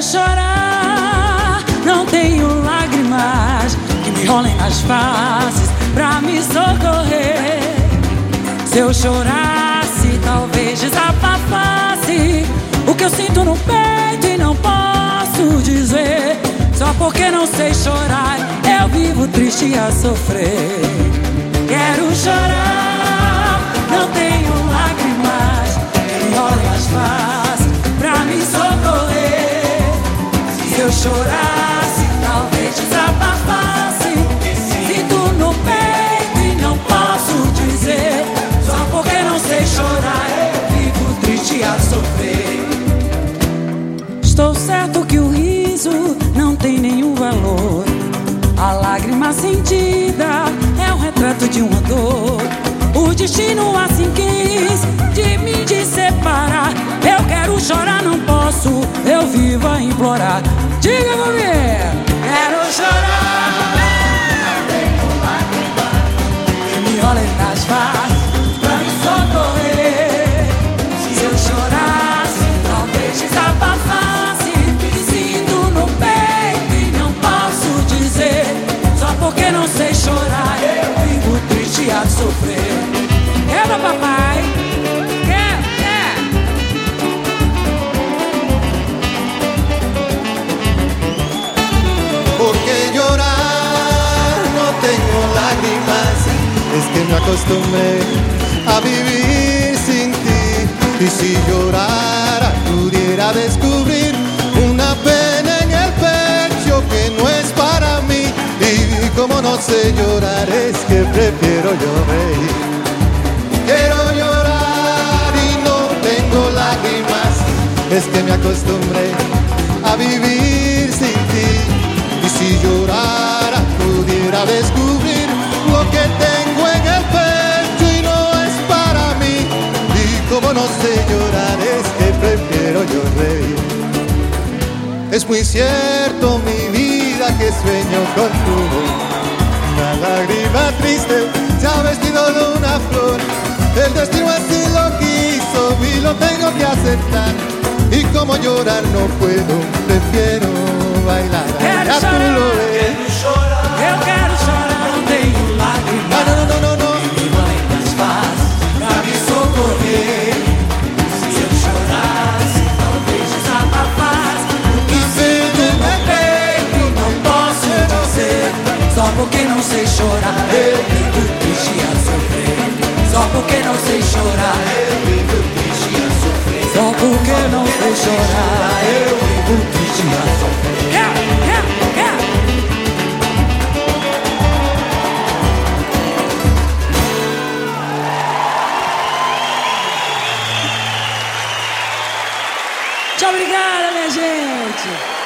quero chorar. Não tenho lágrimas que me rolem nas faces pra me socorrer. Se eu chorasse, talvez desabafasse o que eu sinto no peito e não posso dizer. Só porque não sei chorar, eu vivo triste a sofrer. Quero chorar, não tenho destino assim quis de te separar. Eu quero chorar, não posso, eu vivo a implorar. Diga comigo, quero chorar. Me olhem acostumbré a vivir sin ti. Y si llorara, pudiera descubrir una pena en el pecho que no es para mí. Y como no sé llorar, es que prefiero yo reír. Quiero llorar y no tengo lágrimas, es que me acostumbré a vivir sin ti. Y si llorara, pudiera descubrir No sé llorar, es que prefiero yo reír. Es muy cierto mi vida que sueño con tu. Una lágrima triste se ha vestido de una flor. El destino así lo quiso y lo tengo que aceptar. Y como llorar no puedo, prefiero bailar. Não sei chorar, eu vivo triste a sofrer. Só porque não sei chorar, eu vivo triste a sofrer. Só porque não sei chorar, eu vivo triste a sofrer. Obrigada, minha gente.